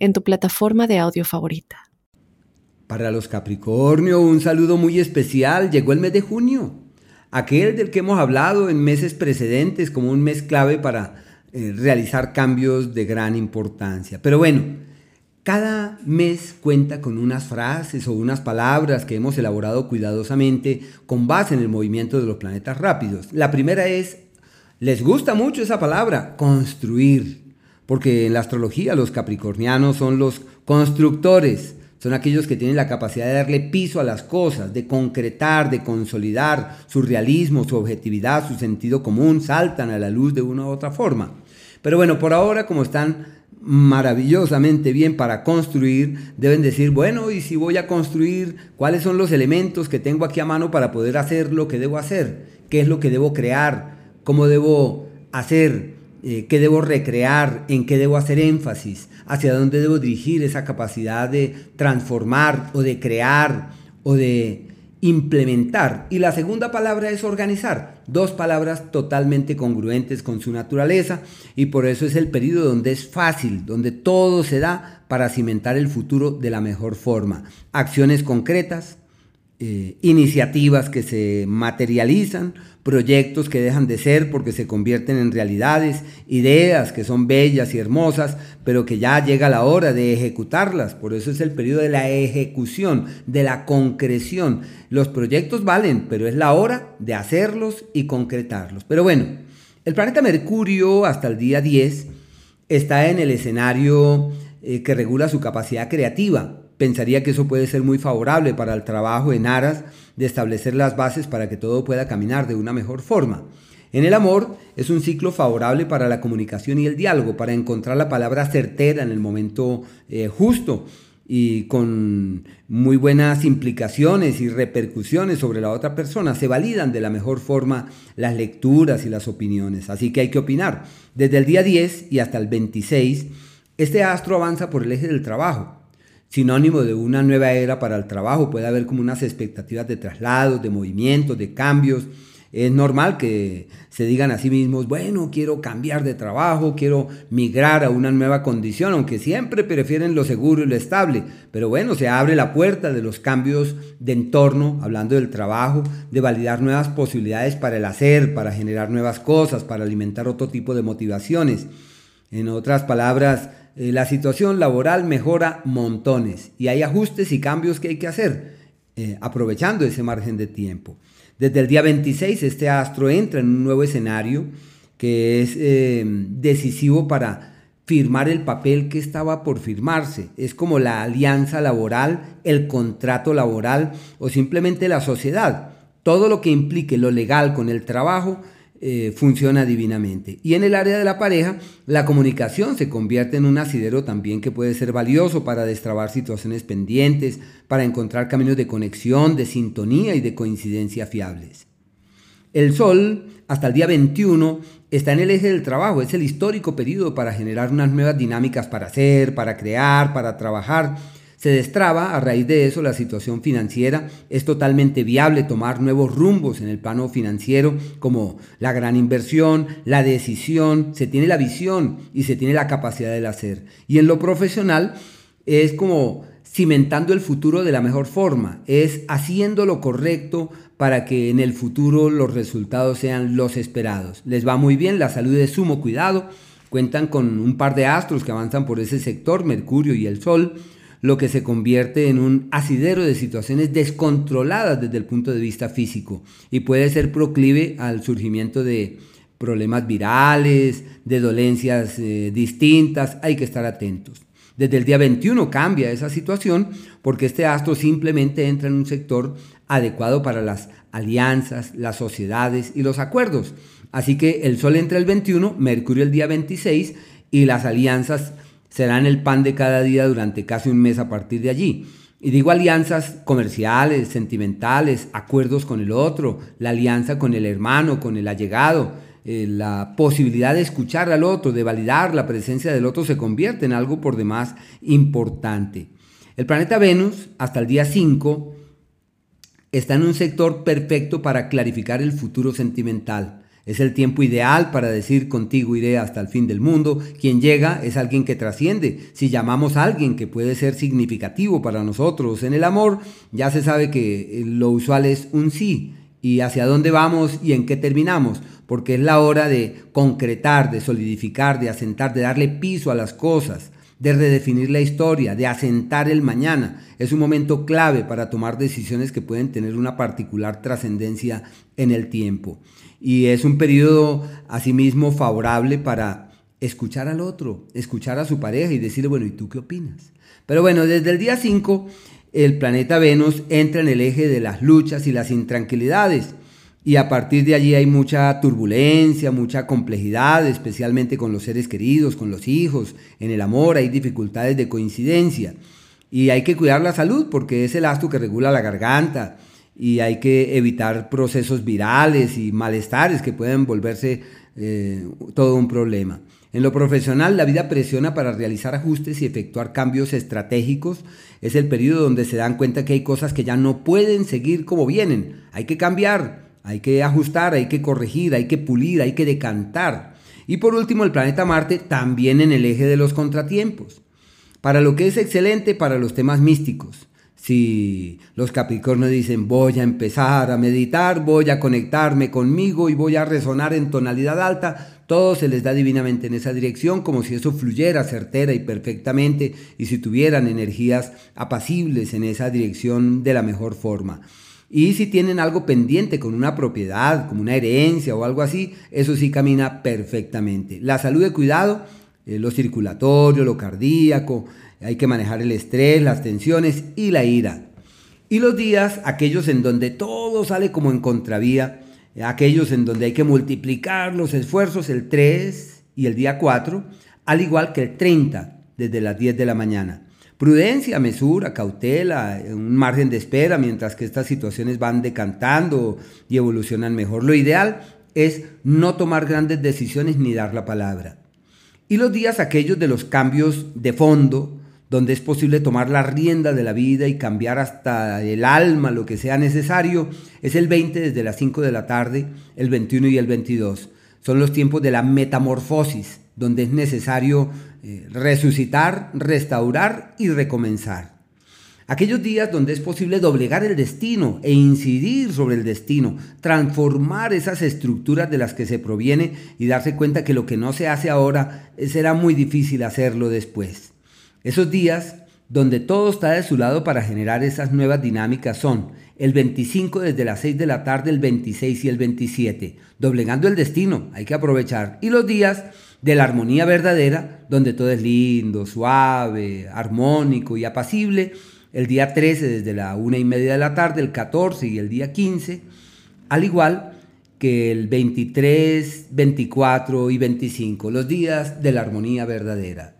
en tu plataforma de audio favorita. Para los Capricornio, un saludo muy especial. Llegó el mes de junio, aquel del que hemos hablado en meses precedentes como un mes clave para eh, realizar cambios de gran importancia. Pero bueno, cada mes cuenta con unas frases o unas palabras que hemos elaborado cuidadosamente con base en el movimiento de los planetas rápidos. La primera es, les gusta mucho esa palabra, construir, porque en la astrología los capricornianos son los constructores, son aquellos que tienen la capacidad de darle piso a las cosas, de concretar, de consolidar su realismo, su objetividad, su sentido común, saltan a la luz de una u otra forma. Pero bueno, por ahora como están maravillosamente bien para construir, deben decir, bueno, y si voy a construir, ¿cuáles son los elementos que tengo aquí a mano para poder hacer lo que debo hacer? ¿Qué es lo que debo crear? ¿Cómo debo hacer? Eh, ¿Qué debo recrear? ¿En qué debo hacer énfasis? ¿Hacia dónde debo dirigir esa capacidad de transformar o de crear o de implementar. Y la segunda palabra es organizar. Dos palabras totalmente congruentes con su naturaleza y por eso es el periodo donde es fácil, donde todo se da para cimentar el futuro de la mejor forma. Acciones concretas, eh, iniciativas que se materializan, proyectos que dejan de ser porque se convierten en realidades, ideas que son bellas y hermosas, pero que ya llega la hora de ejecutarlas. Por eso es el periodo de la ejecución, de la concreción. Los proyectos valen, pero es la hora de hacerlos y concretarlos. Pero bueno, el planeta Mercurio hasta el día 10 está en el escenario eh, que regula su capacidad creativa pensaría que eso puede ser muy favorable para el trabajo en aras de establecer las bases para que todo pueda caminar de una mejor forma. En el amor es un ciclo favorable para la comunicación y el diálogo, para encontrar la palabra certera en el momento eh, justo y con muy buenas implicaciones y repercusiones sobre la otra persona. Se validan de la mejor forma las lecturas y las opiniones, así que hay que opinar. Desde el día 10 y hasta el 26, este astro avanza por el eje del trabajo sinónimo de una nueva era para el trabajo. Puede haber como unas expectativas de traslados, de movimientos, de cambios. Es normal que se digan a sí mismos, bueno, quiero cambiar de trabajo, quiero migrar a una nueva condición, aunque siempre prefieren lo seguro y lo estable. Pero bueno, se abre la puerta de los cambios de entorno, hablando del trabajo, de validar nuevas posibilidades para el hacer, para generar nuevas cosas, para alimentar otro tipo de motivaciones. En otras palabras, eh, la situación laboral mejora montones y hay ajustes y cambios que hay que hacer, eh, aprovechando ese margen de tiempo. Desde el día 26 este astro entra en un nuevo escenario que es eh, decisivo para firmar el papel que estaba por firmarse. Es como la alianza laboral, el contrato laboral o simplemente la sociedad. Todo lo que implique lo legal con el trabajo eh, funciona divinamente. Y en el área de la pareja, la comunicación se convierte en un asidero también que puede ser valioso para destrabar situaciones pendientes, para encontrar caminos de conexión, de sintonía y de coincidencia fiables. El Sol, hasta el día 21, está en el eje del trabajo, es el histórico periodo para generar unas nuevas dinámicas para hacer, para crear, para trabajar se destraba a raíz de eso la situación financiera. Es totalmente viable tomar nuevos rumbos en el plano financiero como la gran inversión, la decisión, se tiene la visión y se tiene la capacidad de hacer. Y en lo profesional es como cimentando el futuro de la mejor forma, es haciendo lo correcto para que en el futuro los resultados sean los esperados. Les va muy bien, la salud de sumo cuidado, cuentan con un par de astros que avanzan por ese sector, Mercurio y el Sol, lo que se convierte en un asidero de situaciones descontroladas desde el punto de vista físico y puede ser proclive al surgimiento de problemas virales, de dolencias eh, distintas, hay que estar atentos. Desde el día 21 cambia esa situación porque este astro simplemente entra en un sector adecuado para las alianzas, las sociedades y los acuerdos. Así que el Sol entra el 21, Mercurio el día 26 y las alianzas serán el pan de cada día durante casi un mes a partir de allí. Y digo alianzas comerciales, sentimentales, acuerdos con el otro, la alianza con el hermano, con el allegado, eh, la posibilidad de escuchar al otro, de validar la presencia del otro se convierte en algo por demás importante. El planeta Venus, hasta el día 5, está en un sector perfecto para clarificar el futuro sentimental. Es el tiempo ideal para decir contigo iré hasta el fin del mundo. Quien llega es alguien que trasciende. Si llamamos a alguien que puede ser significativo para nosotros en el amor, ya se sabe que lo usual es un sí. Y hacia dónde vamos y en qué terminamos. Porque es la hora de concretar, de solidificar, de asentar, de darle piso a las cosas de redefinir la historia, de asentar el mañana. Es un momento clave para tomar decisiones que pueden tener una particular trascendencia en el tiempo. Y es un periodo asimismo favorable para escuchar al otro, escuchar a su pareja y decirle, bueno, ¿y tú qué opinas? Pero bueno, desde el día 5 el planeta Venus entra en el eje de las luchas y las intranquilidades. Y a partir de allí hay mucha turbulencia, mucha complejidad, especialmente con los seres queridos, con los hijos, en el amor hay dificultades de coincidencia. Y hay que cuidar la salud porque es el astro que regula la garganta y hay que evitar procesos virales y malestares que pueden volverse eh, todo un problema. En lo profesional, la vida presiona para realizar ajustes y efectuar cambios estratégicos. Es el periodo donde se dan cuenta que hay cosas que ya no pueden seguir como vienen. Hay que cambiar, hay que ajustar, hay que corregir, hay que pulir, hay que decantar. Y por último, el planeta Marte también en el eje de los contratiempos. Para lo que es excelente para los temas místicos. Si los Capricornios dicen voy a empezar a meditar, voy a conectarme conmigo y voy a resonar en tonalidad alta, todo se les da divinamente en esa dirección, como si eso fluyera certera y perfectamente y si tuvieran energías apacibles en esa dirección de la mejor forma. Y si tienen algo pendiente con una propiedad, como una herencia o algo así, eso sí camina perfectamente. La salud de cuidado, eh, lo circulatorio, lo cardíaco, hay que manejar el estrés, las tensiones y la ira. Y los días, aquellos en donde todo sale como en contravía, aquellos en donde hay que multiplicar los esfuerzos, el 3 y el día 4, al igual que el 30 desde las 10 de la mañana. Prudencia, mesura, cautela, un margen de espera mientras que estas situaciones van decantando y evolucionan mejor. Lo ideal es no tomar grandes decisiones ni dar la palabra. Y los días aquellos de los cambios de fondo, donde es posible tomar la rienda de la vida y cambiar hasta el alma lo que sea necesario, es el 20 desde las 5 de la tarde, el 21 y el 22. Son los tiempos de la metamorfosis, donde es necesario eh, resucitar, restaurar y recomenzar. Aquellos días donde es posible doblegar el destino e incidir sobre el destino, transformar esas estructuras de las que se proviene y darse cuenta que lo que no se hace ahora será muy difícil hacerlo después. Esos días donde todo está de su lado para generar esas nuevas dinámicas son el 25 desde las 6 de la tarde, el 26 y el 27, doblegando el destino, hay que aprovechar. Y los días de la armonía verdadera, donde todo es lindo, suave, armónico y apacible, el día 13 desde la una y media de la tarde, el 14 y el día 15, al igual que el 23, 24 y 25, los días de la armonía verdadera.